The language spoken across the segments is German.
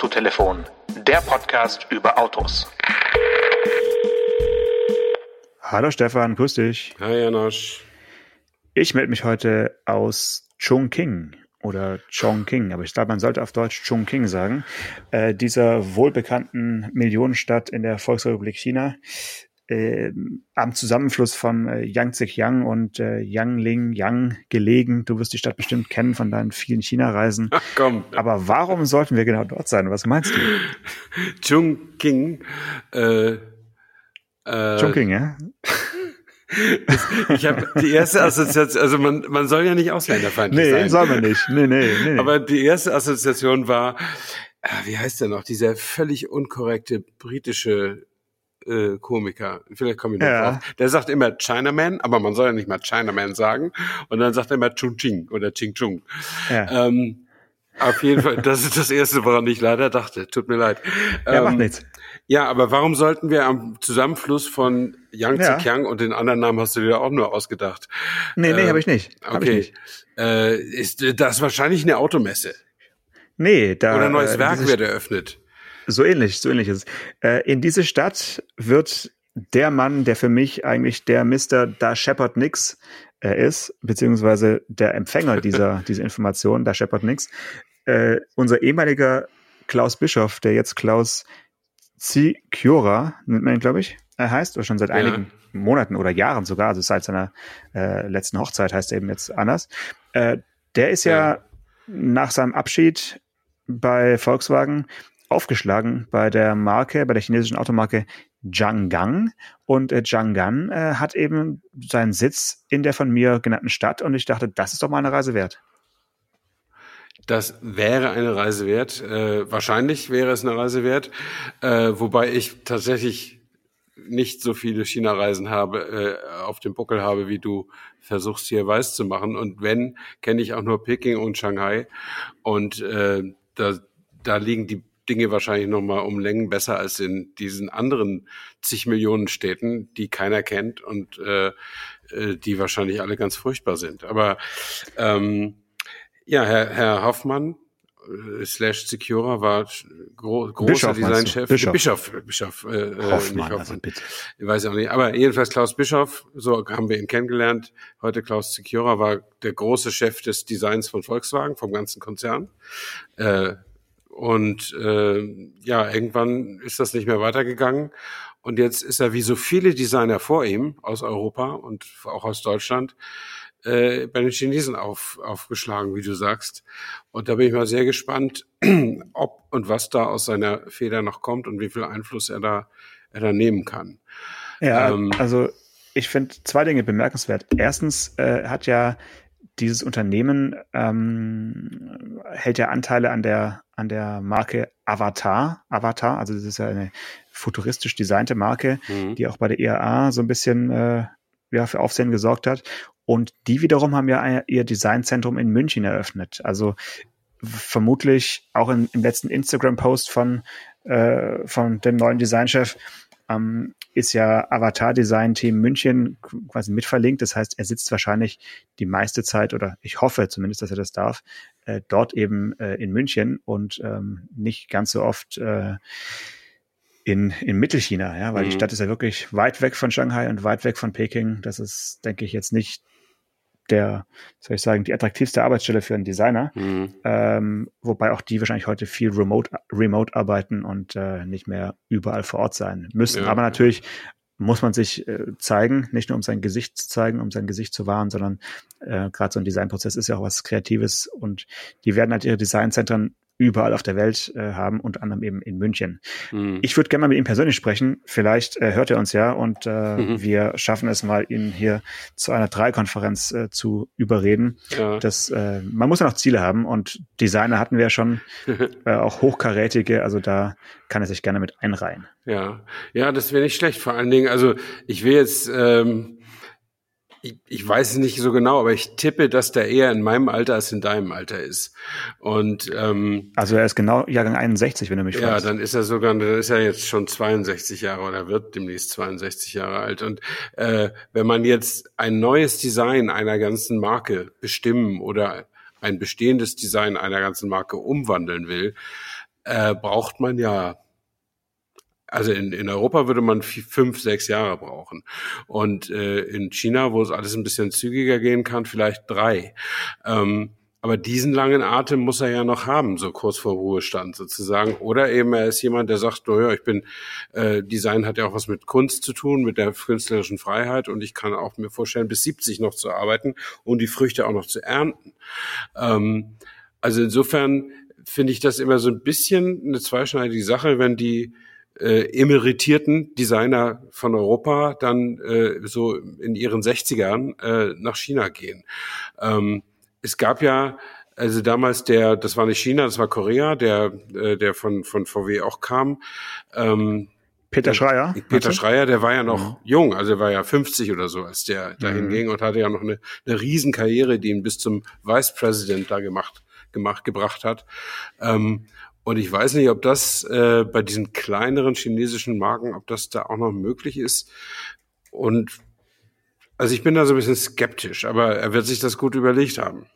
Autotelefon, der Podcast über Autos. Hallo Stefan, grüß dich. Hi Janosch. Ich melde mich heute aus Chongqing oder Chongqing, aber ich glaube, man sollte auf Deutsch Chongqing sagen, äh, dieser wohlbekannten Millionenstadt in der Volksrepublik China, äh, am Zusammenfluss von äh, Yangtze-Kiang und äh, Yangling-Yang gelegen. Du wirst die Stadt bestimmt kennen von deinen vielen China-Reisen. Ach komm. Aber warum sollten wir genau dort sein? Was meinst du? Chongqing. Äh, äh, Chongqing, ja? ich habe die erste Assoziation, also man, man soll ja nicht ausländerfeindlich nee, sein. Nee, soll man nicht. Nee, nee, nee. Aber die erste Assoziation war, äh, wie heißt der noch, dieser völlig unkorrekte britische äh, Komiker, vielleicht komme ich noch ja. drauf, der sagt immer Chinaman, aber man soll ja nicht mal Chinaman sagen. Und dann sagt er immer Chung Ching oder Ching Chung. Ja. Ähm, auf jeden Fall, das ist das Erste, woran ich leider dachte. Tut mir leid. Ja, ähm, macht nichts. Ja, aber warum sollten wir am Zusammenfluss von Yangtze Kiang und den anderen Namen hast du dir auch nur ausgedacht? Nee, nee, äh, habe ich nicht. Hab okay. Ich nicht. Äh, ist das wahrscheinlich eine Automesse? Nee, da. Oder ein neues äh, Werk wird eröffnet. So ähnlich, so ähnlich ist es. Äh, in diese Stadt wird der Mann, der für mich eigentlich der Mr. Da Shepard Nix äh, ist, beziehungsweise der Empfänger dieser, dieser Information, Da Shepard Nix, äh, unser ehemaliger Klaus Bischof, der jetzt Klaus Zikiora, nennt man ihn, glaube ich, er heißt, oder schon seit ja. einigen Monaten oder Jahren sogar, also seit seiner äh, letzten Hochzeit heißt er eben jetzt anders. Äh, der ist ja, ja nach seinem Abschied bei Volkswagen aufgeschlagen bei der Marke, bei der chinesischen Automarke Jianggang. Und äh, Jianggan äh, hat eben seinen Sitz in der von mir genannten Stadt. Und ich dachte, das ist doch mal eine Reise wert. Das wäre eine Reise wert. Äh, wahrscheinlich wäre es eine Reise wert. Äh, wobei ich tatsächlich nicht so viele China-Reisen habe, äh, auf dem Buckel habe, wie du versuchst hier weiß zu machen. Und wenn, kenne ich auch nur Peking und Shanghai. Und äh, da, da liegen die Dinge wahrscheinlich noch mal um Längen besser als in diesen anderen zig Millionen Städten, die keiner kennt und äh, äh, die wahrscheinlich alle ganz furchtbar sind. Aber ähm, ja, Herr, Herr Hoffmann äh, slash Secura war gro großer Designchef. Bischof. Bischof, Bischof äh, äh Hoffmann, Hoffmann. Also bitte. Ich weiß auch nicht. Aber jedenfalls Klaus Bischof, so haben wir ihn kennengelernt. Heute Klaus Secura war der große Chef des Designs von Volkswagen, vom ganzen Konzern. Äh, und äh, ja, irgendwann ist das nicht mehr weitergegangen. Und jetzt ist er wie so viele Designer vor ihm aus Europa und auch aus Deutschland äh, bei den Chinesen auf, aufgeschlagen, wie du sagst. Und da bin ich mal sehr gespannt, ob und was da aus seiner Feder noch kommt und wie viel Einfluss er da, er da nehmen kann. Ja, ähm, also ich finde zwei Dinge bemerkenswert. Erstens äh, hat ja dieses Unternehmen ähm, hält ja Anteile an der an der Marke Avatar. Avatar, also das ist ja eine futuristisch designte Marke, mhm. die auch bei der IAA so ein bisschen äh, ja, für Aufsehen gesorgt hat. Und die wiederum haben ja ihr Designzentrum in München eröffnet. Also vermutlich auch in, im letzten Instagram-Post von, äh, von dem neuen Designchef ähm, ist ja Avatar Design Team München quasi mitverlinkt. Das heißt, er sitzt wahrscheinlich die meiste Zeit oder ich hoffe zumindest, dass er das darf, äh, dort eben äh, in München und ähm, nicht ganz so oft äh, in, in Mittelchina, ja, weil mhm. die Stadt ist ja wirklich weit weg von Shanghai und weit weg von Peking. Das ist, denke ich, jetzt nicht der, soll ich sagen, die attraktivste Arbeitsstelle für einen Designer. Mhm. Ähm, wobei auch die wahrscheinlich heute viel remote, remote arbeiten und äh, nicht mehr überall vor Ort sein müssen. Ja. Aber natürlich muss man sich äh, zeigen, nicht nur um sein Gesicht zu zeigen, um sein Gesicht zu wahren, sondern äh, gerade so ein Designprozess ist ja auch was Kreatives und die werden halt ihre Designzentren überall auf der Welt äh, haben, unter anderem eben in München. Mhm. Ich würde gerne mal mit ihm persönlich sprechen. Vielleicht äh, hört er uns ja und äh, mhm. wir schaffen es mal, ihn hier zu einer Dreikonferenz äh, zu überreden. Ja. Das, äh, man muss ja noch Ziele haben und Designer hatten wir ja schon, äh, auch hochkarätige, also da kann er sich gerne mit einreihen. Ja, ja, das wäre nicht schlecht. Vor allen Dingen, also ich will jetzt ähm, ich, ich weiß es nicht so genau, aber ich tippe, dass der eher in meinem Alter als in deinem Alter ist. Und ähm, also er ist genau Jahrgang 61, wenn du mich ja, fragst. Ja, dann ist er sogar, dann ist er jetzt schon 62 Jahre oder wird demnächst 62 Jahre alt. Und äh, wenn man jetzt ein neues Design einer ganzen Marke bestimmen oder ein bestehendes Design einer ganzen Marke umwandeln will, äh, braucht man ja also in, in Europa würde man fünf, sechs Jahre brauchen. Und äh, in China, wo es alles ein bisschen zügiger gehen kann, vielleicht drei. Ähm, aber diesen langen Atem muss er ja noch haben, so kurz vor Ruhestand sozusagen. Oder eben er ist jemand, der sagt, naja, ich bin, äh, Design hat ja auch was mit Kunst zu tun, mit der künstlerischen Freiheit und ich kann auch mir vorstellen, bis 70 noch zu arbeiten und die Früchte auch noch zu ernten. Ähm, also insofern finde ich das immer so ein bisschen eine zweischneidige Sache, wenn die äh, emeritierten Designer von Europa dann äh, so in ihren 60ern äh, nach China gehen. Ähm, es gab ja also damals der, das war nicht China, das war Korea, der, äh, der von, von VW auch kam. Ähm, Peter Schreier? Peter Schreier, der war ja noch mhm. jung, also er war ja 50 oder so, als der dahin mhm. ging und hatte ja noch eine, eine Riesenkarriere, die ihn bis zum Vice President da gemacht, gemacht, gebracht hat. Ähm, und ich weiß nicht, ob das äh, bei diesen kleineren chinesischen Marken, ob das da auch noch möglich ist. Und also ich bin da so ein bisschen skeptisch, aber er wird sich das gut überlegt haben.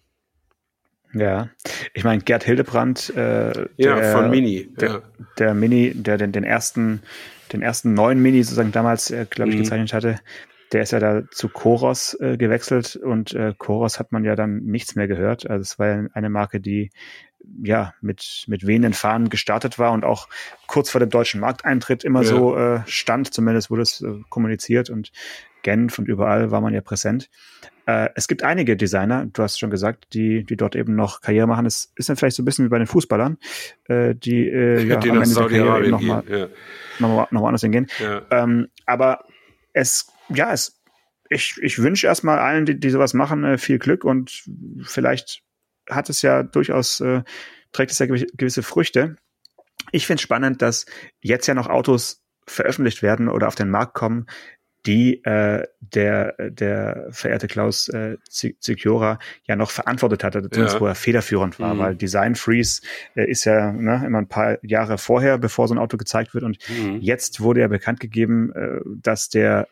Ja, ich meine, Gerd Hildebrand, äh, ja, der, von Mini, der, ja. der Mini, der den, den ersten, den ersten neuen Mini sozusagen damals, äh, glaube ich, mhm. gezeichnet hatte, der ist ja da zu Koros äh, gewechselt und äh, Koros hat man ja dann nichts mehr gehört. Also es war ja eine Marke, die ja mit mit wehenden Fahnen gestartet war und auch kurz vor dem deutschen Markteintritt immer ja. so äh, stand. Zumindest wurde es äh, kommuniziert und Genf und überall war man ja präsent. Äh, es gibt einige Designer, du hast schon gesagt, die, die dort eben noch Karriere machen. Es ist dann vielleicht so ein bisschen wie bei den Fußballern, äh, die, äh, ja, die am Ende der Karriere nochmal ja. noch noch woanders hingehen. Ja. Ähm, aber es, ja, es, ich, ich wünsche erstmal allen, die, die sowas machen, äh, viel Glück und vielleicht hat es ja durchaus, äh, trägt es ja gewisse Früchte. Ich finde es spannend, dass jetzt ja noch Autos veröffentlicht werden oder auf den Markt kommen, die äh, der, der verehrte Klaus äh, Zikiora ja noch verantwortet hatte, zumindest ja. wo er federführend war, mhm. weil Design Freeze äh, ist ja ne, immer ein paar Jahre vorher, bevor so ein Auto gezeigt wird und mhm. jetzt wurde ja bekannt gegeben, äh, dass der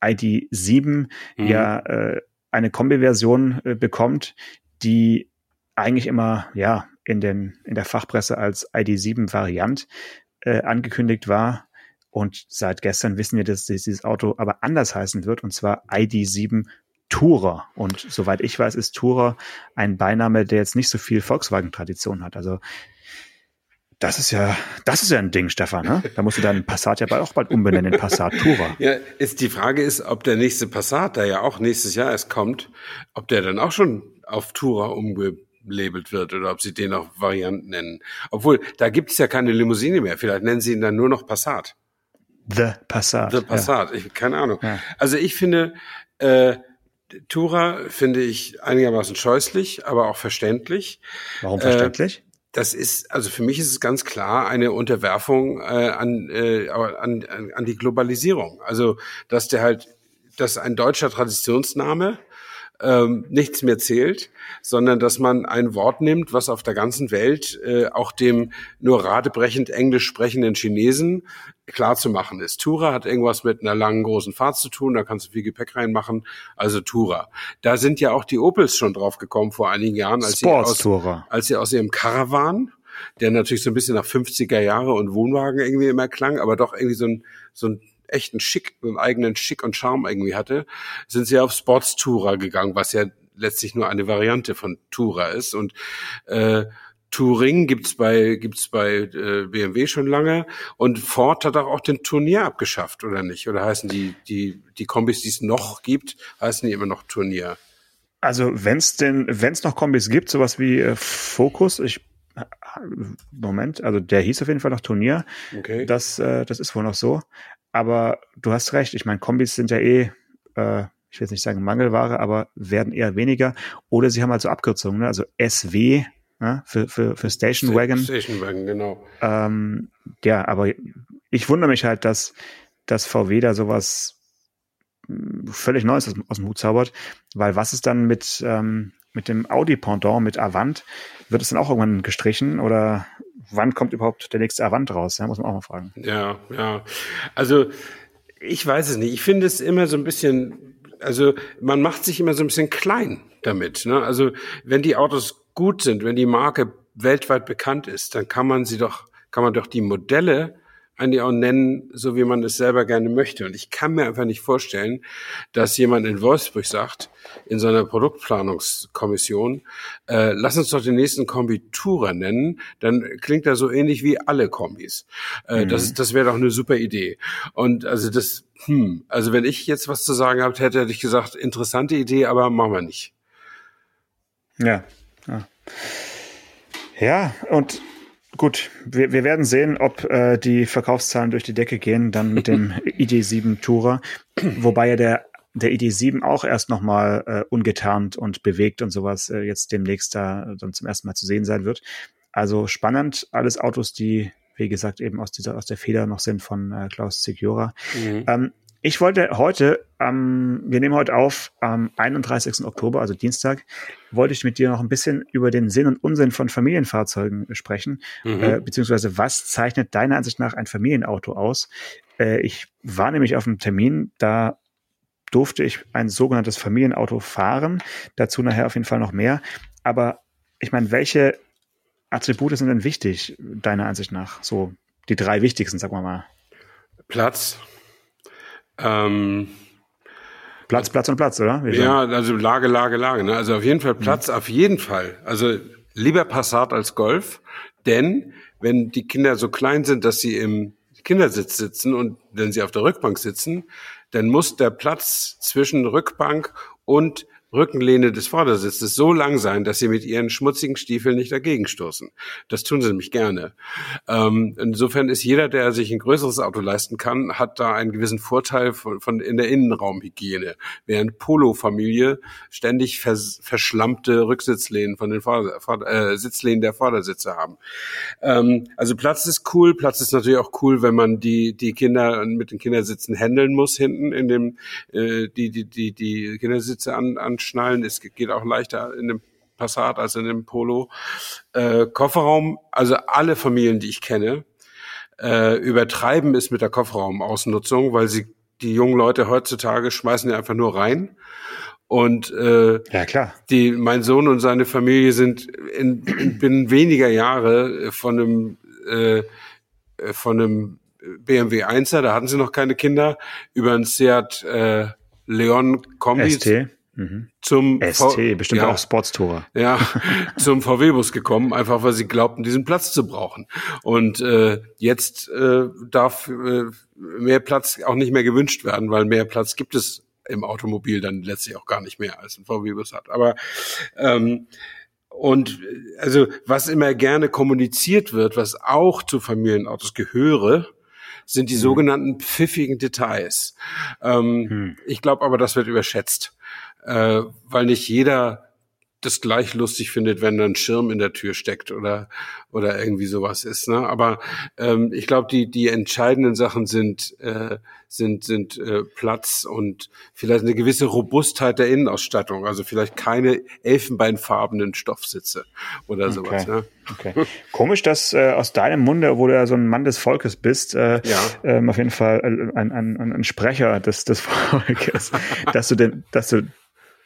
ID7 mhm. ja äh, eine Kombi-Version äh, bekommt, die eigentlich immer ja in den in der Fachpresse als ID7 Variant äh, angekündigt war und seit gestern wissen wir, dass dieses Auto aber anders heißen wird, und zwar ID7 Tourer. Und soweit ich weiß, ist Tourer ein Beiname, der jetzt nicht so viel Volkswagen-Tradition hat. Also das ist ja, das ist ja ein Ding, Stefan. Ne? Da musst du deinen Passat ja auch bald umbenennen in Passat Tourer. Ja, ist die Frage ist, ob der nächste Passat, der ja auch nächstes Jahr erst kommt, ob der dann auch schon auf Tourer umgelabelt wird oder ob sie den auch Variant nennen. Obwohl, da gibt es ja keine Limousine mehr. Vielleicht nennen sie ihn dann nur noch Passat. The Passat. The Passat, ja. ich, keine Ahnung. Ja. Also ich finde, äh, Tura finde ich einigermaßen scheußlich, aber auch verständlich. Warum verständlich? Äh, das ist, also für mich ist es ganz klar eine Unterwerfung äh, an, äh, an, an die Globalisierung. Also, dass der halt, dass ein deutscher Traditionsname ähm, nichts mehr zählt, sondern dass man ein Wort nimmt, was auf der ganzen Welt äh, auch dem nur radebrechend Englisch sprechenden Chinesen klar zu machen ist. Tura hat irgendwas mit einer langen großen Fahrt zu tun, da kannst du viel Gepäck reinmachen, also Tura. Da sind ja auch die Opels schon drauf gekommen vor einigen Jahren, als sie aus, als sie aus ihrem Caravan der natürlich so ein bisschen nach 50er Jahre und Wohnwagen irgendwie immer klang, aber doch irgendwie so ein, so ein echten Schick, einen eigenen Schick und Charme irgendwie hatte, sind sie auf Sports Tourer gegangen, was ja letztlich nur eine Variante von Tourer ist. Und äh, Touring gibt's bei gibt's bei äh, BMW schon lange und Ford hat auch den Turnier abgeschafft oder nicht? Oder heißen die die die Kombis, die es noch gibt, heißen die immer noch Turnier? Also wenn es denn wenn es noch Kombis gibt, sowas wie äh, Focus, ich Moment, also der hieß auf jeden Fall noch Turnier. Okay. Das äh, das ist wohl noch so. Aber du hast recht. Ich meine, Kombis sind ja eh, äh, ich will jetzt nicht sagen Mangelware, aber werden eher weniger. Oder sie haben halt so Abkürzungen, ne? also SW ne? für, für, für Station Wagon. Station Wagon, genau. Ähm, ja, aber ich wundere mich halt, dass, dass VW da sowas hm, völlig Neues aus, aus dem Hut zaubert, weil was ist dann mit, ähm, mit dem Audi-Pendant, mit Avant? Wird es dann auch irgendwann gestrichen oder wann kommt überhaupt der nächste Avant raus? Ja, muss man auch mal fragen. Ja, ja. Also ich weiß es nicht. Ich finde es immer so ein bisschen, also man macht sich immer so ein bisschen klein damit. Ne? Also wenn die Autos gut sind, wenn die Marke weltweit bekannt ist, dann kann man sie doch kann man doch die Modelle eigentlich auch nennen, so wie man es selber gerne möchte. Und ich kann mir einfach nicht vorstellen, dass jemand in Wolfsburg sagt, in seiner Produktplanungskommission, äh, lass uns doch den nächsten Kombi Tourer nennen, dann klingt er so ähnlich wie alle Kombis. Äh, mhm. Das, das wäre doch eine super Idee. Und also das, hm, also wenn ich jetzt was zu sagen habe, hätte, hätte ich gesagt, interessante Idee, aber machen wir nicht. Ja. Ja, ja und Gut, wir, wir werden sehen, ob äh, die Verkaufszahlen durch die Decke gehen, dann mit dem ID7 Tourer, wobei ja der der ID7 auch erst nochmal äh, ungetarnt und bewegt und sowas äh, jetzt demnächst da dann zum ersten Mal zu sehen sein wird. Also spannend, alles Autos, die, wie gesagt, eben aus dieser, aus der Feder noch sind von äh, Klaus Segura. Mhm. Ähm, ich wollte heute, ähm, wir nehmen heute auf, am 31. Oktober, also Dienstag, wollte ich mit dir noch ein bisschen über den Sinn und Unsinn von Familienfahrzeugen sprechen, mhm. äh, beziehungsweise was zeichnet deiner Ansicht nach ein Familienauto aus? Äh, ich war nämlich auf einem Termin, da durfte ich ein sogenanntes Familienauto fahren, dazu nachher auf jeden Fall noch mehr. Aber ich meine, welche Attribute sind denn wichtig, deiner Ansicht nach? So die drei wichtigsten, sagen wir mal. Platz, ähm, Platz, Platz und Platz, oder? ja, also Lage, Lage, Lage. Ne? Also auf jeden Fall Platz, mhm. auf jeden Fall. Also lieber Passat als Golf, denn wenn die Kinder so klein sind, dass sie im Kindersitz sitzen und wenn sie auf der Rückbank sitzen, dann muss der Platz zwischen Rückbank und Rückenlehne des Vordersitzes so lang sein, dass sie mit ihren schmutzigen Stiefeln nicht dagegen stoßen. Das tun sie nämlich gerne. Ähm, insofern ist jeder, der sich ein größeres Auto leisten kann, hat da einen gewissen Vorteil von, von in der Innenraumhygiene, während Polo-Familie ständig vers, verschlammte Rücksitzlehnen von den Vorder-, Vorder-, äh, Sitzlehnen der Vordersitze haben. Ähm, also Platz ist cool. Platz ist natürlich auch cool, wenn man die die Kinder mit den Kindersitzen händeln muss hinten in dem äh, die die die die Kindersitze an, an schnallen. Es geht auch leichter in dem Passat als in dem Polo. Äh, Kofferraum, also alle Familien, die ich kenne, äh, übertreiben es mit der Kofferraumausnutzung, weil sie die jungen Leute heutzutage schmeißen ja einfach nur rein. Und äh, ja, klar. Die, mein Sohn und seine Familie sind in, in binnen weniger Jahre von einem äh, von einem BMW 1er, da hatten sie noch keine Kinder, über ein Seat äh, Leon Kombi. ST. Mhm. Zum ST, v bestimmt ja, auch Sportstourer. Ja, zum VW-Bus gekommen, einfach weil sie glaubten, diesen Platz zu brauchen. Und äh, jetzt äh, darf äh, mehr Platz auch nicht mehr gewünscht werden, weil mehr Platz gibt es im Automobil dann letztlich auch gar nicht mehr, als ein VW-Bus hat. Aber ähm, und also was immer gerne kommuniziert wird, was auch zu Familienautos gehöre, sind die mhm. sogenannten pfiffigen Details. Ähm, mhm. Ich glaube aber, das wird überschätzt äh, weil nicht jeder das gleich lustig findet, wenn da ein Schirm in der Tür steckt oder oder irgendwie sowas ist. Ne? Aber ähm, ich glaube, die die entscheidenden Sachen sind äh, sind sind äh, Platz und vielleicht eine gewisse Robustheit der Innenausstattung. Also vielleicht keine elfenbeinfarbenen Stoffsitze oder okay. sowas. Ne? Okay. Komisch, dass äh, aus deinem Munde, wo du ja so ein Mann des Volkes bist, äh, ja. ähm, auf jeden Fall äh, ein, ein, ein Sprecher des, des Volkes, dass du denn, dass du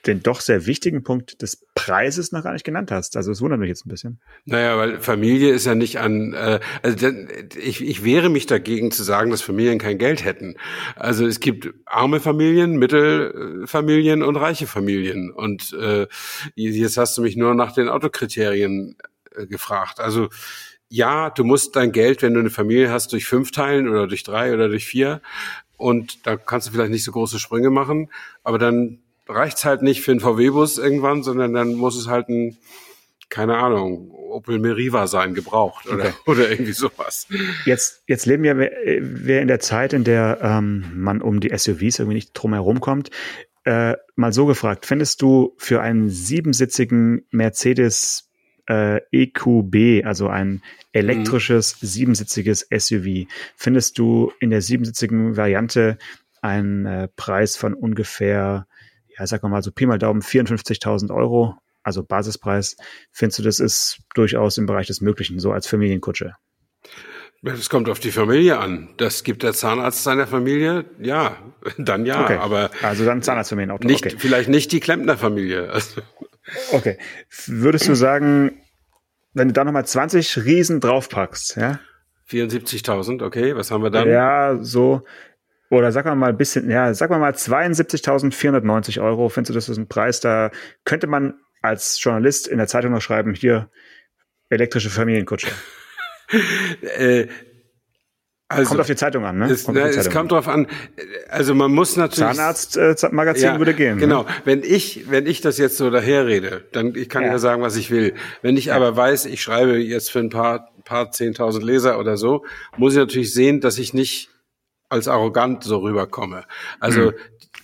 den doch sehr wichtigen Punkt des Preises noch gar nicht genannt hast. Also es wundert mich jetzt ein bisschen. Naja, weil Familie ist ja nicht an, äh, also ich, ich wehre mich dagegen zu sagen, dass Familien kein Geld hätten. Also es gibt arme Familien, Mittelfamilien und reiche Familien. Und äh, jetzt hast du mich nur nach den Autokriterien äh, gefragt. Also ja, du musst dein Geld, wenn du eine Familie hast, durch fünf teilen oder durch drei oder durch vier. Und da kannst du vielleicht nicht so große Sprünge machen, aber dann reicht's halt nicht für einen VW-Bus irgendwann, sondern dann muss es halt ein, keine Ahnung, Opel Meriva sein, gebraucht oder, okay. oder irgendwie sowas. Jetzt, jetzt leben wir, wir in der Zeit, in der ähm, man um die SUVs irgendwie nicht drum herum kommt. Äh, mal so gefragt, findest du für einen siebensitzigen Mercedes äh, EQB, also ein elektrisches mhm. siebensitziges SUV, findest du in der siebensitzigen Variante einen äh, Preis von ungefähr ja, sag mal so Pi mal Daumen 54.000 Euro, also Basispreis, findest du, das ist durchaus im Bereich des Möglichen, so als Familienkutsche? Das kommt auf die Familie an. Das gibt der Zahnarzt seiner Familie, ja, dann ja, okay. aber. Also dann Zahnarztfamilienauto. Nicht, okay. Vielleicht nicht die Klempnerfamilie. Also. Okay. Würdest du sagen, wenn du da nochmal 20 Riesen draufpackst, ja, 74.000, okay, was haben wir dann? Ja, so, oder sag mal ein bisschen, ja, sag mal mal 72.490 Euro. Findest du, das ist ein Preis, da könnte man als Journalist in der Zeitung noch schreiben, hier elektrische Familienkutsche. äh, also, kommt auf die Zeitung an, ne? Es, kommt, na, es kommt drauf an. Also man muss natürlich. Zahnarzt-Magazin äh, würde gehen. Genau. Ne? Wenn ich, wenn ich das jetzt so daherrede, dann ich kann ja. ja sagen, was ich will. Wenn ich ja. aber weiß, ich schreibe jetzt für ein paar, paar zehntausend Leser oder so, muss ich natürlich sehen, dass ich nicht als arrogant so rüberkomme. Also mhm.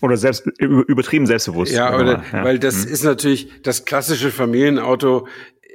oder selbst übertrieben selbstbewusst. Ja, oder, ja. weil das mhm. ist natürlich das klassische Familienauto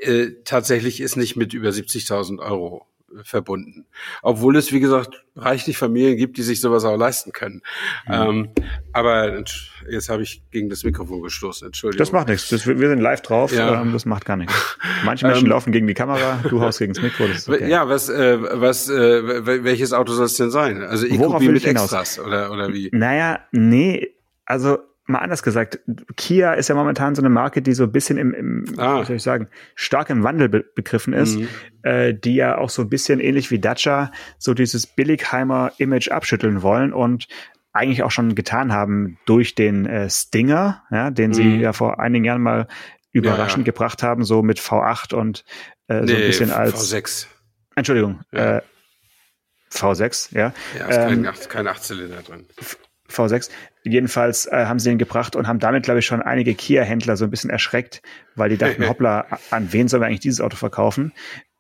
äh, tatsächlich ist nicht mit über 70.000 Euro verbunden. Obwohl es, wie gesagt, reichlich Familien gibt, die sich sowas auch leisten können. Mhm. Ähm, aber jetzt habe ich gegen das Mikrofon gestoßen, Entschuldigung. Das macht nichts. Das, wir sind live drauf, ja. ähm, das macht gar nichts. Manche Menschen ähm, laufen gegen die Kamera, du haust gegen das Mikro. Das okay. Ja, was, äh, was, äh, welches Auto soll es denn sein? Also E-Kopie mit Extras oder, oder wie? Naja, nee, also mal anders gesagt, Kia ist ja momentan so eine Marke, die so ein bisschen im, im ah. wie soll ich sagen, stark im Wandel be begriffen ist, mhm. äh, die ja auch so ein bisschen ähnlich wie Dacia so dieses Billigheimer Image abschütteln wollen und eigentlich auch schon getan haben durch den äh, Stinger, ja, den mhm. sie ja vor einigen Jahren mal überraschend ja, ja. gebracht haben, so mit V8 und äh, so nee, ein bisschen als V6. Entschuldigung, ja. äh, V6, ja. Ja, ist ähm, kein, kein Achtzylinder drin. V6. Jedenfalls äh, haben sie ihn gebracht und haben damit, glaube ich, schon einige Kia-Händler so ein bisschen erschreckt, weil die dachten, hoppla, an wen sollen wir eigentlich dieses Auto verkaufen?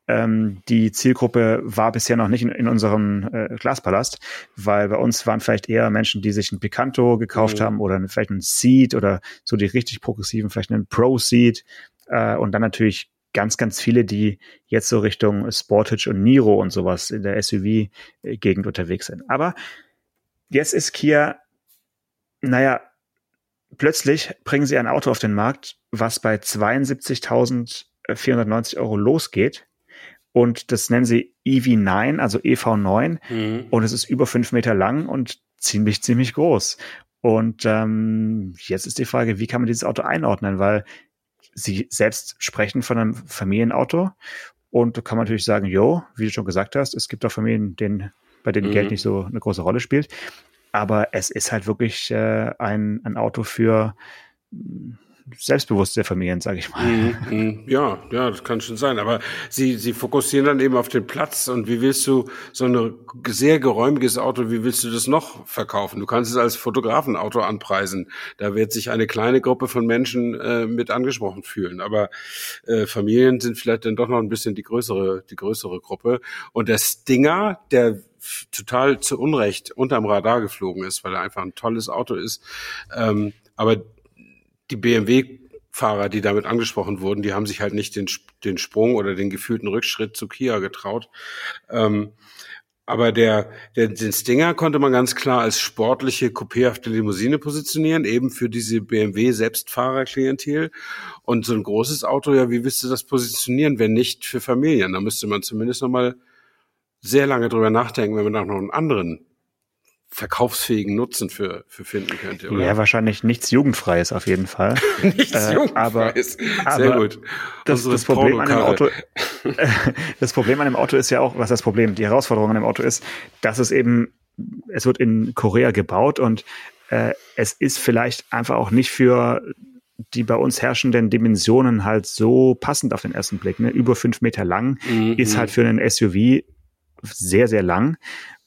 Ähm, die Zielgruppe war bisher noch nicht in, in unserem äh, Glaspalast, weil bei uns waren vielleicht eher Menschen, die sich ein Picanto gekauft mhm. haben oder vielleicht ein Seat oder so die richtig progressiven, vielleicht einen Pro-Seat äh, und dann natürlich ganz, ganz viele, die jetzt so Richtung Sportage und Niro und sowas in der SUV-Gegend unterwegs sind. Aber jetzt ist Kia, naja, plötzlich bringen sie ein Auto auf den Markt, was bei 72.490 Euro losgeht. Und das nennen sie EV9, also EV9. Mhm. Und es ist über fünf Meter lang und ziemlich, ziemlich groß. Und ähm, jetzt ist die Frage, wie kann man dieses Auto einordnen? Weil sie selbst sprechen von einem Familienauto. Und da kann man natürlich sagen, jo, wie du schon gesagt hast, es gibt auch Familien, denen bei denen mhm. Geld nicht so eine große Rolle spielt. Aber es ist halt wirklich äh, ein, ein Auto für selbstbewusste Familien, sage ich mal. Mhm, mhm, ja, ja, das kann schon sein. Aber sie, sie fokussieren dann eben auf den Platz. Und wie willst du so ein sehr geräumiges Auto, wie willst du das noch verkaufen? Du kannst es als Fotografenauto anpreisen. Da wird sich eine kleine Gruppe von Menschen äh, mit angesprochen fühlen. Aber äh, Familien sind vielleicht dann doch noch ein bisschen die größere, die größere Gruppe. Und der Stinger, der total zu Unrecht unterm Radar geflogen ist, weil er einfach ein tolles Auto ist. Ähm, aber die BMW-Fahrer, die damit angesprochen wurden, die haben sich halt nicht den, den Sprung oder den gefühlten Rückschritt zu Kia getraut. Ähm, aber der, der, den Stinger konnte man ganz klar als sportliche, coupéhafte Limousine positionieren, eben für diese BMW-Selbstfahrer-Klientel. Und so ein großes Auto, ja, wie willst du das positionieren, wenn nicht für Familien? Da müsste man zumindest nochmal sehr lange drüber nachdenken, wenn man da noch einen anderen verkaufsfähigen Nutzen für, für finden könnte. Oder? Ja, wahrscheinlich nichts Jugendfreies auf jeden Fall. nichts äh, Jugendfreies. Aber, Sehr gut. Das, das Problem an dem Auto, das Problem an dem Auto ist ja auch, was das Problem, die Herausforderung an dem Auto ist, dass es eben, es wird in Korea gebaut und äh, es ist vielleicht einfach auch nicht für die bei uns herrschenden Dimensionen halt so passend auf den ersten Blick. Ne? Über fünf Meter lang mhm. ist halt für einen SUV sehr, sehr lang.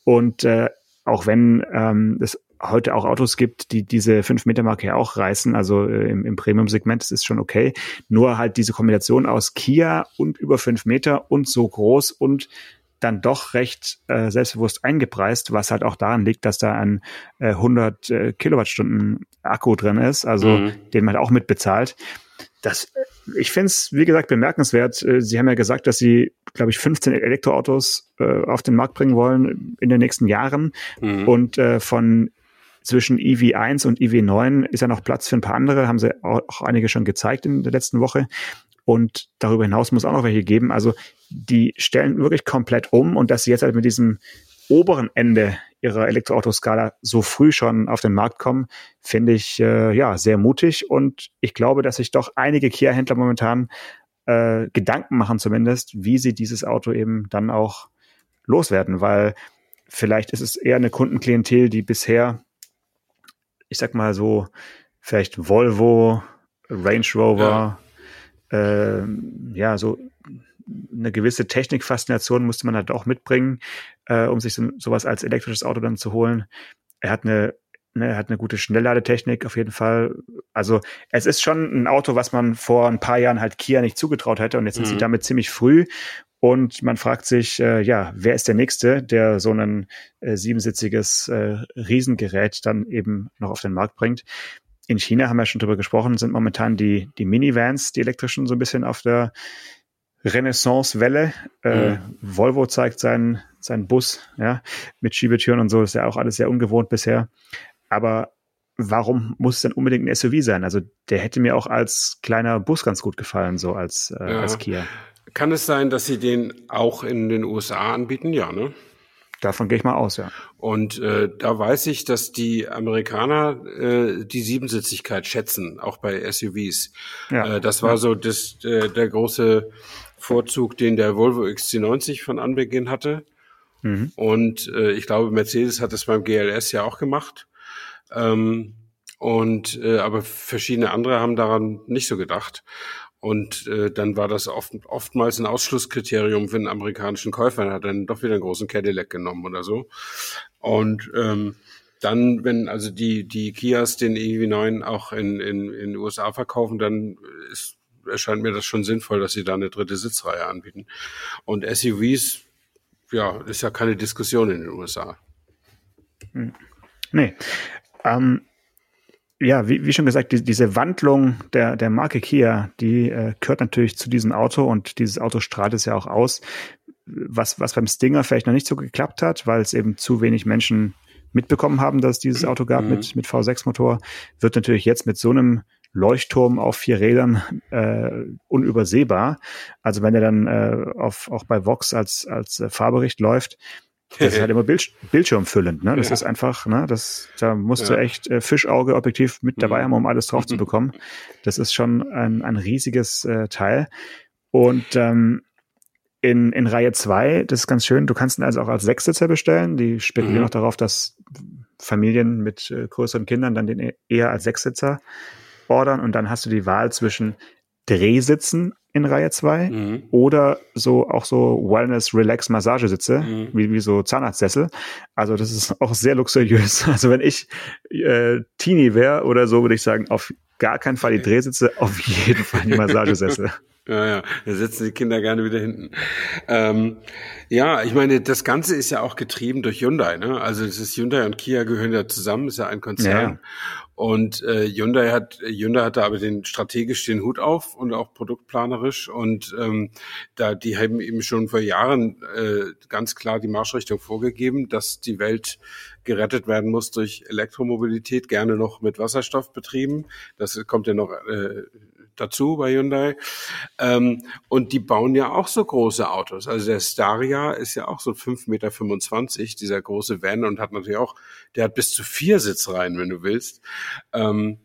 Und äh, auch wenn ähm, es heute auch Autos gibt, die diese 5-Meter-Marke ja auch reißen, also äh, im, im Premium-Segment, das ist schon okay. Nur halt diese Kombination aus Kia und über 5 Meter und so groß und dann doch recht äh, selbstbewusst eingepreist, was halt auch daran liegt, dass da ein äh, 100 äh, Kilowattstunden Akku drin ist, also mhm. den man auch mitbezahlt. Das, ich finde es, wie gesagt, bemerkenswert. Äh, sie haben ja gesagt, dass Sie, glaube ich, 15 Elektroautos äh, auf den Markt bringen wollen in den nächsten Jahren. Mhm. Und äh, von zwischen EV1 und EV9 ist ja noch Platz für ein paar andere, haben sie auch einige schon gezeigt in der letzten Woche. Und darüber hinaus muss auch noch welche geben. Also die stellen wirklich komplett um und dass sie jetzt halt mit diesem oberen Ende ihrer Elektroautoskala so früh schon auf den Markt kommen, finde ich äh, ja sehr mutig. Und ich glaube, dass sich doch einige Kia-Händler momentan äh, Gedanken machen zumindest, wie sie dieses Auto eben dann auch loswerden, weil vielleicht ist es eher eine Kundenklientel, die bisher, ich sag mal so, vielleicht Volvo, Range Rover, ja, äh, ja so eine gewisse Technikfaszination musste man halt auch mitbringen, äh, um sich so, sowas als elektrisches Auto dann zu holen. Er hat eine Ne, er hat eine gute Schnellladetechnik auf jeden Fall. Also es ist schon ein Auto, was man vor ein paar Jahren halt Kia nicht zugetraut hätte und jetzt sind sie mhm. damit ziemlich früh. Und man fragt sich, äh, ja, wer ist der Nächste, der so ein äh, siebensitziges äh, Riesengerät dann eben noch auf den Markt bringt. In China haben wir schon drüber gesprochen, sind momentan die, die Minivans, die elektrischen, so ein bisschen auf der Renaissance-Welle. Äh, mhm. Volvo zeigt seinen, seinen Bus, ja, mit Schiebetüren und so, ist ja auch alles sehr ungewohnt bisher. Aber warum muss es denn unbedingt ein SUV sein? Also der hätte mir auch als kleiner Bus ganz gut gefallen, so als, äh, ja. als Kia. Kann es sein, dass sie den auch in den USA anbieten? Ja, ne? Davon gehe ich mal aus, ja. Und äh, da weiß ich, dass die Amerikaner äh, die Siebensitzigkeit schätzen, auch bei SUVs. Ja. Äh, das war ja. so das, äh, der große Vorzug, den der Volvo XC90 von Anbeginn hatte. Mhm. Und äh, ich glaube, Mercedes hat das beim GLS ja auch gemacht. Ähm, und äh, aber verschiedene andere haben daran nicht so gedacht. Und äh, dann war das oft, oftmals ein Ausschlusskriterium für einen amerikanischen Käufer. Er hat dann doch wieder einen großen Cadillac genommen oder so. Und ähm, dann, wenn also die, die Kias den EV9 auch in, in, in den USA verkaufen, dann ist, erscheint mir das schon sinnvoll, dass sie da eine dritte Sitzreihe anbieten. Und SUVs, ja, ist ja keine Diskussion in den USA. Hm. Nee. Ähm, ja, wie, wie schon gesagt, die, diese Wandlung der, der Marke Kia, die äh, gehört natürlich zu diesem Auto und dieses Auto strahlt es ja auch aus. Was, was beim Stinger vielleicht noch nicht so geklappt hat, weil es eben zu wenig Menschen mitbekommen haben, dass es dieses Auto gab mhm. mit, mit V6-Motor, wird natürlich jetzt mit so einem Leuchtturm auf vier Rädern äh, unübersehbar. Also wenn er dann äh, auf, auch bei Vox als, als äh, Fahrbericht läuft, das ist halt immer Bild, bildschirmfüllend, ne? Das ja. ist einfach, ne? Das, da musst ja. du echt äh, Fischauge objektiv mit dabei mhm. haben, um alles drauf zu bekommen. Das ist schon ein, ein riesiges äh, Teil. Und ähm, in, in Reihe zwei, das ist ganz schön, du kannst ihn also auch als Sechssitzer bestellen. Die spekulieren mhm. auch darauf, dass Familien mit äh, größeren Kindern dann den e-, eher als Sechssitzer ordern und dann hast du die Wahl zwischen Drehsitzen in Reihe 2 mhm. oder so auch so Wellness Relax Massagesitze, mhm. wie, wie so Zahnarztsessel. Also das ist auch sehr luxuriös. Also wenn ich äh, Teenie wäre oder so, würde ich sagen, auf gar keinen Fall die Drehsitze, auf jeden Fall die Massagesessel. Ja, ja, da sitzen die Kinder gerne wieder hinten. Ähm, ja, ich meine, das Ganze ist ja auch getrieben durch Hyundai. Ne? Also das ist Hyundai und Kia gehören ja zusammen, ist ja ein Konzern. Ja. Und äh, Hyundai hat Hyundai hat da aber den strategisch den Hut auf und auch produktplanerisch und ähm, da die haben eben schon vor Jahren äh, ganz klar die Marschrichtung vorgegeben, dass die Welt gerettet werden muss durch Elektromobilität, gerne noch mit Wasserstoff betrieben. Das kommt ja noch äh, dazu bei Hyundai. Ähm, und die bauen ja auch so große Autos. Also der Staria ist ja auch so 5,25 Meter, dieser große Van und hat natürlich auch, der hat bis zu vier Sitzreihen, wenn du willst. Ähm,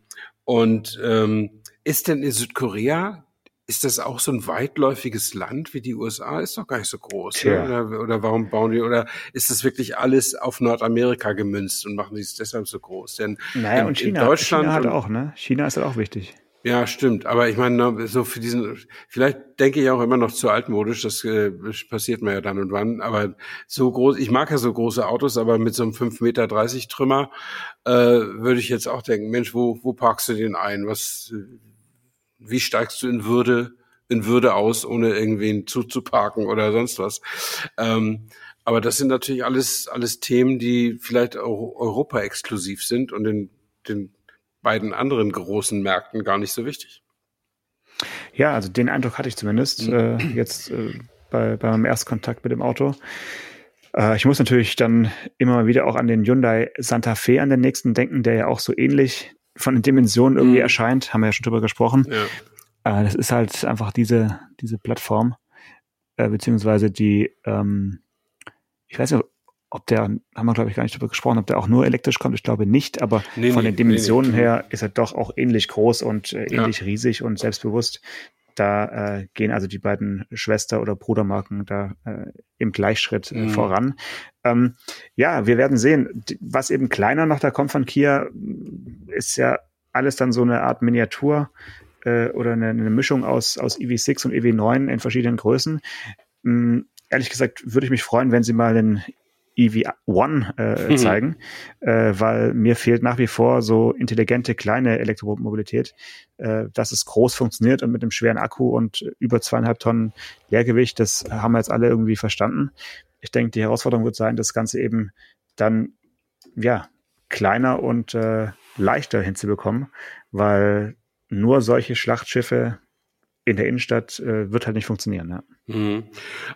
und ähm, ist denn in Südkorea ist das auch so ein weitläufiges Land wie die USA? Ist doch gar nicht so groß. Ne? Oder, oder warum bauen die? Oder ist das wirklich alles auf Nordamerika gemünzt und machen die es deshalb so groß? Denn naja, in, und China, in Deutschland China hat auch, ne? China ist halt auch wichtig. Ja, stimmt. Aber ich meine, so für diesen, vielleicht denke ich auch immer noch zu altmodisch, das äh, passiert mir ja dann und wann. Aber so groß, ich mag ja so große Autos, aber mit so einem 5,30 Meter Trümmer äh, würde ich jetzt auch denken, Mensch, wo, wo parkst du den ein? Was, wie steigst du in Würde, in Würde aus, ohne irgendwen zuzuparken oder sonst was? Ähm, aber das sind natürlich alles, alles Themen, die vielleicht auch Europa exklusiv sind und in den beiden anderen großen Märkten gar nicht so wichtig. Ja, also den Eindruck hatte ich zumindest mhm. äh, jetzt äh, bei, beim Erstkontakt mit dem Auto. Äh, ich muss natürlich dann immer mal wieder auch an den Hyundai Santa Fe an den nächsten denken, der ja auch so ähnlich von den Dimensionen irgendwie mhm. erscheint. Haben wir ja schon drüber gesprochen. Ja. Äh, das ist halt einfach diese, diese Plattform, äh, beziehungsweise die, ähm, ich weiß nicht, ob der, haben wir glaube ich gar nicht drüber gesprochen, ob der auch nur elektrisch kommt, ich glaube nicht, aber nee, von nee, den Dimensionen nee, her ist er doch auch ähnlich groß und äh, ähnlich ja. riesig und selbstbewusst. Da äh, gehen also die beiden Schwester- oder Brudermarken da äh, im Gleichschritt äh, mhm. voran. Ähm, ja, wir werden sehen. Was eben kleiner noch da kommt von Kia, ist ja alles dann so eine Art Miniatur äh, oder eine, eine Mischung aus, aus EV6 und EV9 in verschiedenen Größen. Ähm, ehrlich gesagt würde ich mich freuen, wenn sie mal den EV1 äh, mhm. zeigen, äh, weil mir fehlt nach wie vor so intelligente kleine Elektromobilität, äh, dass es groß funktioniert und mit einem schweren Akku und über zweieinhalb Tonnen Leergewicht, das haben wir jetzt alle irgendwie verstanden. Ich denke, die Herausforderung wird sein, das Ganze eben dann ja kleiner und äh, leichter hinzubekommen, weil nur solche Schlachtschiffe in der Innenstadt äh, wird halt nicht funktionieren. Ja. Mhm.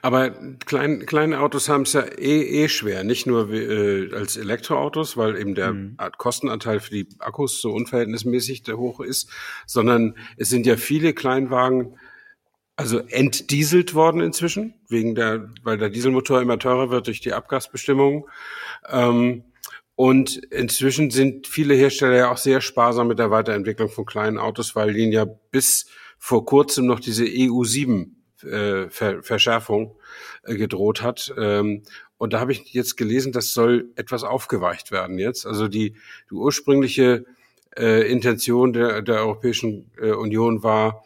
Aber klein, kleine Autos haben es ja eh, eh schwer, nicht nur äh, als Elektroautos, weil eben der mhm. Kostenanteil für die Akkus so unverhältnismäßig hoch ist, sondern es sind ja viele Kleinwagen also entdieselt worden inzwischen, wegen der, weil der Dieselmotor immer teurer wird durch die Abgasbestimmungen. Ähm, und inzwischen sind viele Hersteller ja auch sehr sparsam mit der Weiterentwicklung von kleinen Autos, weil ihnen ja bis vor kurzem noch diese EU7 äh, Ver Verschärfung äh, gedroht hat. Ähm, und da habe ich jetzt gelesen, das soll etwas aufgeweicht werden jetzt. Also die, die ursprüngliche äh, Intention der, der Europäischen äh, Union war,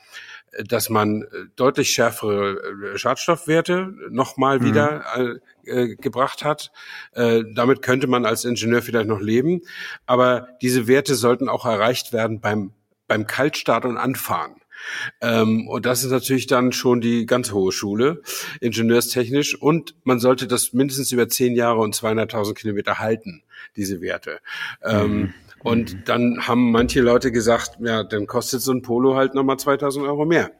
dass man deutlich schärfere äh, Schadstoffwerte nochmal mhm. wieder äh, gebracht hat. Äh, damit könnte man als Ingenieur vielleicht noch leben. Aber diese Werte sollten auch erreicht werden beim, beim Kaltstart und Anfahren. Ähm, und das ist natürlich dann schon die ganz hohe Schule, ingenieurstechnisch. Und man sollte das mindestens über zehn Jahre und 200.000 Kilometer halten, diese Werte. Ähm, mhm. Und dann haben manche Leute gesagt, ja, dann kostet so ein Polo halt nochmal 2000 Euro mehr,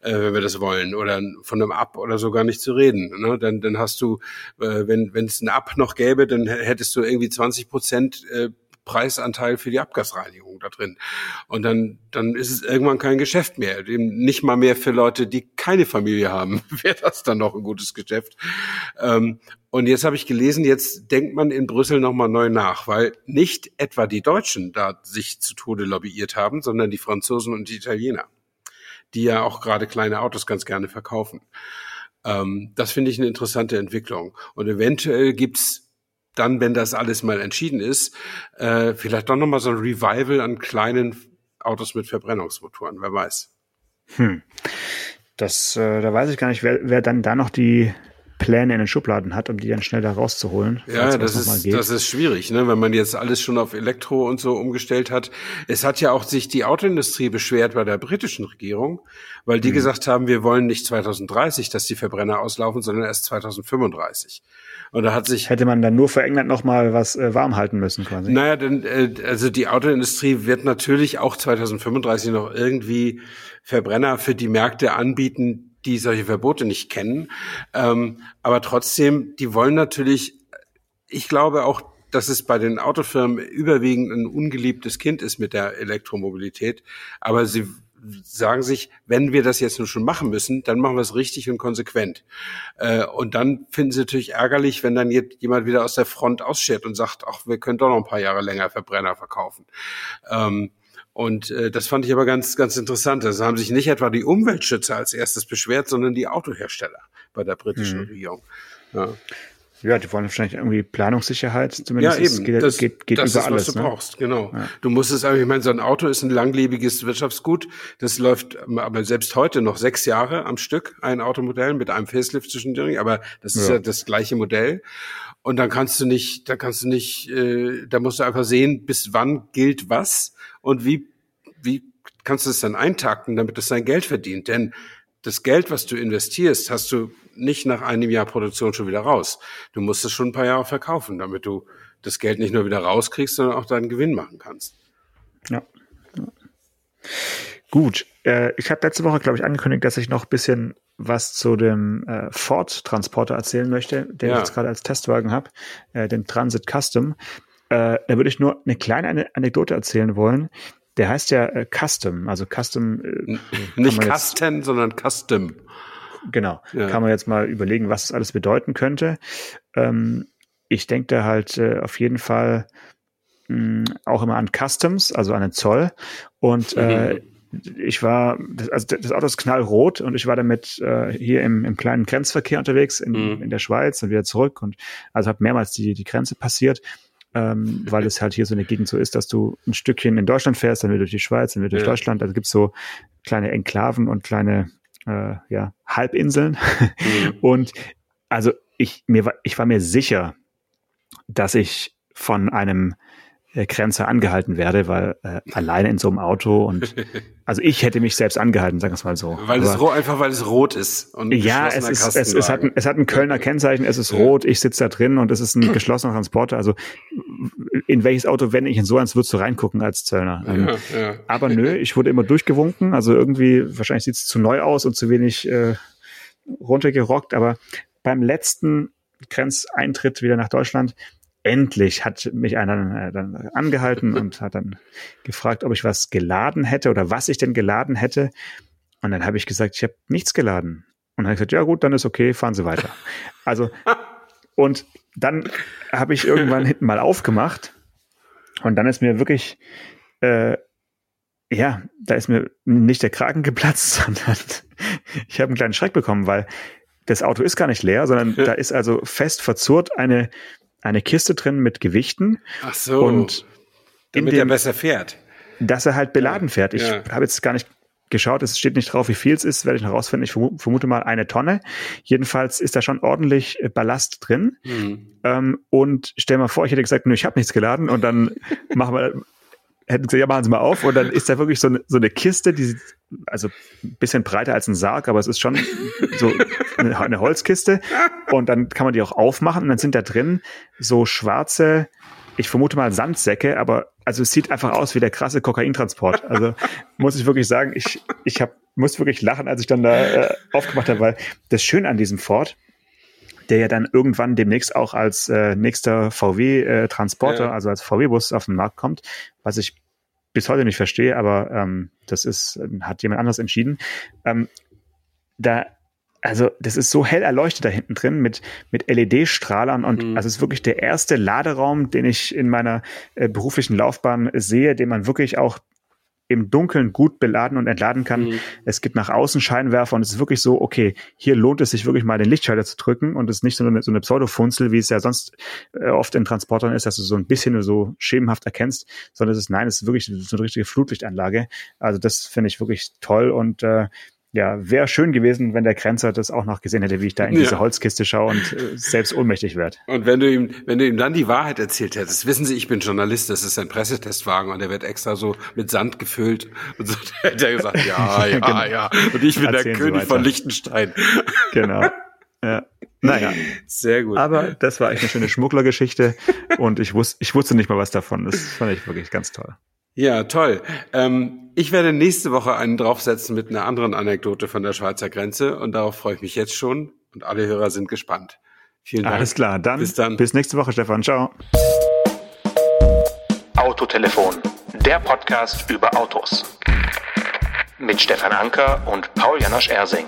äh, wenn wir das wollen. Oder von einem Ab oder so gar nicht zu reden. Ne? Dann, dann hast du, äh, wenn wenn es ein Ab noch gäbe, dann hättest du irgendwie 20 Prozent äh, Preisanteil für die Abgasreinigung da drin. Und dann, dann ist es irgendwann kein Geschäft mehr. Eben nicht mal mehr für Leute, die keine Familie haben, wäre das dann noch ein gutes Geschäft. Ähm, und jetzt habe ich gelesen, jetzt denkt man in Brüssel nochmal neu nach, weil nicht etwa die Deutschen da sich zu Tode lobbyiert haben, sondern die Franzosen und die Italiener, die ja auch gerade kleine Autos ganz gerne verkaufen. Ähm, das finde ich eine interessante Entwicklung. Und eventuell gibt's dann, wenn das alles mal entschieden ist, äh, vielleicht doch nochmal so ein Revival an kleinen Autos mit Verbrennungsmotoren, wer weiß. Hm. Das, äh, da weiß ich gar nicht, wer, wer dann da noch die Pläne in den Schubladen hat, um die dann schnell da rauszuholen. Ja, das ist, das ist schwierig, ne? wenn man jetzt alles schon auf Elektro und so umgestellt hat. Es hat ja auch sich die Autoindustrie beschwert bei der britischen Regierung, weil die mhm. gesagt haben, wir wollen nicht 2030, dass die Verbrenner auslaufen, sondern erst 2035. Und da hat sich hätte man dann nur für England noch mal was äh, warm halten müssen quasi. Naja, denn äh, also die Autoindustrie wird natürlich auch 2035 noch irgendwie Verbrenner für die Märkte anbieten, die solche Verbote nicht kennen. Ähm, aber trotzdem, die wollen natürlich, ich glaube auch, dass es bei den Autofirmen überwiegend ein ungeliebtes Kind ist mit der Elektromobilität. Aber sie sagen sich, wenn wir das jetzt nur schon machen müssen, dann machen wir es richtig und konsequent. Äh, und dann finden sie natürlich ärgerlich, wenn dann jemand wieder aus der Front ausschert und sagt, ach, wir können doch noch ein paar Jahre länger Verbrenner verkaufen. Ähm, und äh, das fand ich aber ganz, ganz interessant. Also haben sich nicht etwa die Umweltschützer als erstes beschwert, sondern die Autohersteller bei der britischen mhm. Regierung. Ja. Ja, die wollen wahrscheinlich irgendwie Planungssicherheit, zumindest. Ja, eben. Geht, das, geht, geht das über ist, alles, was du ne? brauchst, genau. Ja. Du musst es aber, ich meine, so ein Auto ist ein langlebiges Wirtschaftsgut. Das läuft aber selbst heute noch sechs Jahre am Stück, ein Automodell mit einem Facelift zwischendurch, aber das ist ja. ja das gleiche Modell. Und dann kannst du nicht, da kannst du nicht, äh, da musst du einfach sehen, bis wann gilt was und wie, wie kannst du es dann eintakten, damit es sein Geld verdient. Denn das Geld, was du investierst, hast du nicht nach einem Jahr Produktion schon wieder raus. Du musst es schon ein paar Jahre verkaufen, damit du das Geld nicht nur wieder rauskriegst, sondern auch deinen Gewinn machen kannst. Ja. ja. Gut. Äh, ich habe letzte Woche, glaube ich, angekündigt, dass ich noch ein bisschen was zu dem äh, Ford-Transporter erzählen möchte, den ja. ich jetzt gerade als Testwagen habe, äh, den Transit Custom. Äh, da würde ich nur eine kleine Anekdote erzählen wollen. Der heißt ja äh, Custom, also Custom. Äh, Nicht Custom, sondern Custom. Genau. Ja. Kann man jetzt mal überlegen, was das alles bedeuten könnte. Ähm, ich denke da halt äh, auf jeden Fall mh, hm, auch immer an Customs, also an den Zoll. Und äh, mhm. ich war, also das Auto ist knallrot und ich war damit äh, hier im, im kleinen Grenzverkehr unterwegs in, mhm. in der Schweiz und wieder zurück und also habe mehrmals die, die Grenze passiert, ähm, weil es halt hier so eine Gegend so ist, dass du ein Stückchen in Deutschland fährst, dann wieder durch die Schweiz, dann wieder durch ja. Deutschland. Also gibt's so kleine Enklaven und kleine äh, ja, Halbinseln. Mhm. Und also ich, mir war, ich war mir sicher, dass ich von einem Grenze angehalten werde, weil äh, alleine in so einem Auto und also ich hätte mich selbst angehalten, sagen wir es mal so. Weil Aber, es rot, einfach weil es rot ist. Und ja, es ist, es, es, hat ein, es hat ein Kölner Kennzeichen, es ist rot, ich sitze da drin und es ist ein geschlossener Transporter. Also in welches Auto, wenn ich in so eins würdest du reingucken als Zöllner. Ähm, ja, ja. Aber nö, ich wurde immer durchgewunken. Also irgendwie, wahrscheinlich sieht es zu neu aus und zu wenig äh, runtergerockt. Aber beim letzten Grenzeintritt wieder nach Deutschland endlich hat mich einer äh, dann angehalten und hat dann gefragt, ob ich was geladen hätte oder was ich denn geladen hätte. Und dann habe ich gesagt, ich habe nichts geladen. Und dann habe ich gesagt, ja gut, dann ist okay, fahren Sie weiter. Also, und dann habe ich irgendwann hinten mal aufgemacht und dann ist mir wirklich, äh, ja, da ist mir nicht der Kragen geplatzt, sondern ich habe einen kleinen Schreck bekommen, weil das Auto ist gar nicht leer, sondern da ist also fest verzurrt eine eine Kiste drin mit Gewichten. Ach so. Und damit dem, er besser fährt. Dass er halt beladen fährt. Ich ja. habe jetzt gar nicht geschaut, es steht nicht drauf, wie viel es ist, werde ich noch rausfinden. Ich vermute mal eine Tonne. Jedenfalls ist da schon ordentlich äh, Ballast drin. Mhm. Ähm, und stell mal vor, ich hätte gesagt, nö, ich habe nichts geladen und dann machen wir, hätten gesagt, ja, machen Sie mal auf. Und dann ist da wirklich so eine, so eine Kiste, die also ein bisschen breiter als ein Sarg, aber es ist schon so eine, eine Holzkiste. Und dann kann man die auch aufmachen und dann sind da drin so schwarze, ich vermute mal Sandsäcke, aber also es sieht einfach aus wie der krasse Kokaintransport. Also muss ich wirklich sagen, ich, ich hab, muss wirklich lachen, als ich dann da äh, aufgemacht habe, weil das Schöne an diesem Ford, der ja dann irgendwann demnächst auch als äh, nächster VW-Transporter, äh, ja. also als VW-Bus auf den Markt kommt, was ich bis heute nicht verstehe, aber ähm, das ist, hat jemand anderes entschieden. Ähm, da, also das ist so hell erleuchtet da hinten drin mit, mit LED-Strahlern und mhm. also es ist wirklich der erste Laderaum, den ich in meiner äh, beruflichen Laufbahn sehe, den man wirklich auch im Dunkeln gut beladen und entladen kann. Mhm. Es gibt nach außen Scheinwerfer und es ist wirklich so, okay, hier lohnt es sich wirklich mal den Lichtschalter zu drücken und es ist nicht so eine, so eine Pseudofunzel, wie es ja sonst äh, oft in Transportern ist, dass du so ein bisschen so schemenhaft erkennst, sondern es ist, nein, es ist wirklich so eine richtige Flutlichtanlage. Also das finde ich wirklich toll und äh, ja, wäre schön gewesen, wenn der Grenzer das auch noch gesehen hätte, wie ich da in ja. diese Holzkiste schaue und äh, selbst ohnmächtig werde. Und wenn du ihm, wenn du ihm dann die Wahrheit erzählt hättest, wissen Sie, ich bin Journalist, das ist ein Pressetestwagen und der wird extra so mit Sand gefüllt und so, hätte er gesagt, ja, ja, genau. ja. Und ich bin Erzählen der König von Liechtenstein. Genau. Ja. Naja. Sehr gut. Aber das war echt eine schöne Schmugglergeschichte und ich wusste, ich wusste nicht mal was davon. Das fand ich wirklich ganz toll. Ja, toll. Ähm, ich werde nächste Woche einen draufsetzen mit einer anderen Anekdote von der Schweizer Grenze und darauf freue ich mich jetzt schon und alle Hörer sind gespannt. Vielen Dank. Alles klar, dann bis, dann. bis nächste Woche, Stefan. Ciao. Autotelefon, der Podcast über Autos. Mit Stefan Anker und Paul Janosch Ersing.